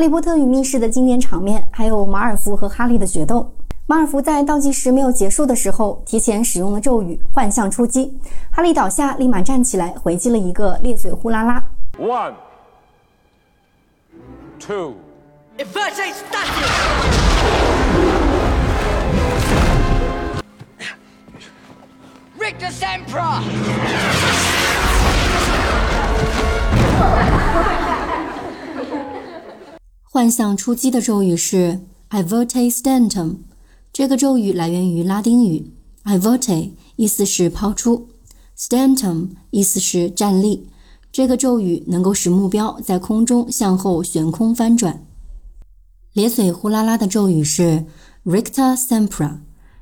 哈利波特与密室的经典场面，还有马尔福和哈利的决斗。马尔福在倒计时没有结束的时候，提前使用了咒语“幻象出击”，哈利倒下，立马站起来，回击了一个咧嘴呼啦啦。One, two. Inverte Statue! Rictus Emperor! 幻象出击的咒语是 i v e r t e Stantum，这个咒语来源于拉丁语 i v e r t e 意思是抛出，Stantum 意思是站立。这个咒语能够使目标在空中向后悬空翻转。咧嘴呼啦啦的咒语是 Richta Sempra，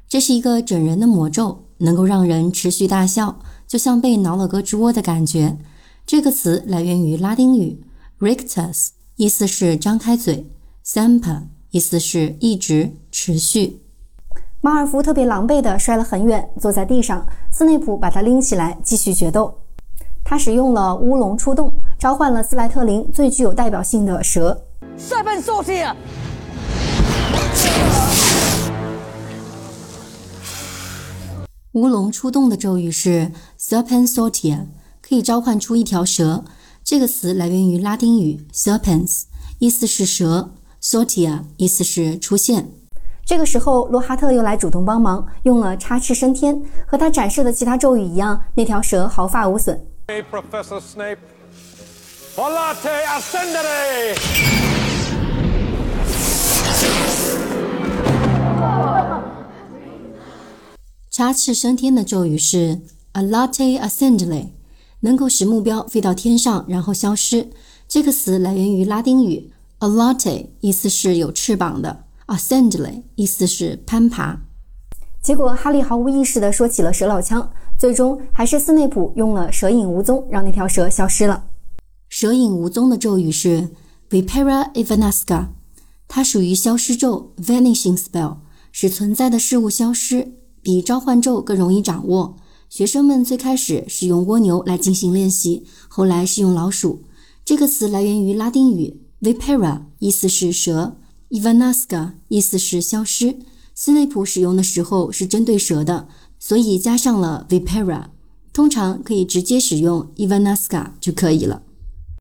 这是一个整人的魔咒，能够让人持续大笑，就像被挠了个猪窝的感觉。这个词来源于拉丁语 Rictus。意思是张开嘴，Semper 意思是一直持续。马尔福特别狼狈地摔了很远，坐在地上。斯内普把他拎起来，继续决斗。他使用了乌龙出动，召唤了斯莱特林最具有代表性的蛇 Serpent Sortier! 乌龙出动的咒语是 Serpent Sortier，可以召唤出一条蛇。这个词来源于拉丁语 serpens，意思是蛇；sortia 意思是出现。这个时候，罗哈特又来主动帮忙，用了插翅升天。和他展示的其他咒语一样，那条蛇毫发无损。Hey, Professor Snape. Volate Ascendere! 插翅升天的咒语是 Alate Ascendere。能够使目标飞到天上，然后消失。这个词来源于拉丁语 alate，意思是有翅膀的；ascendere，意思是攀爬。结果，哈利毫无意识地说起了蛇老枪，最终还是斯内普用了蛇影无踪，让那条蛇消失了。蛇影无踪的咒语是 vipera evanesca，它属于消失咒 vanishing spell，使存在的事物消失，比召唤咒更容易掌握。学生们最开始是用蜗牛来进行练习，后来是用老鼠。这个词来源于拉丁语 vipera，意思是蛇；ivanasca，意思是消失。斯内普使用的时候是针对蛇的，所以加上了 vipera。通常可以直接使用 ivanasca 就可以了。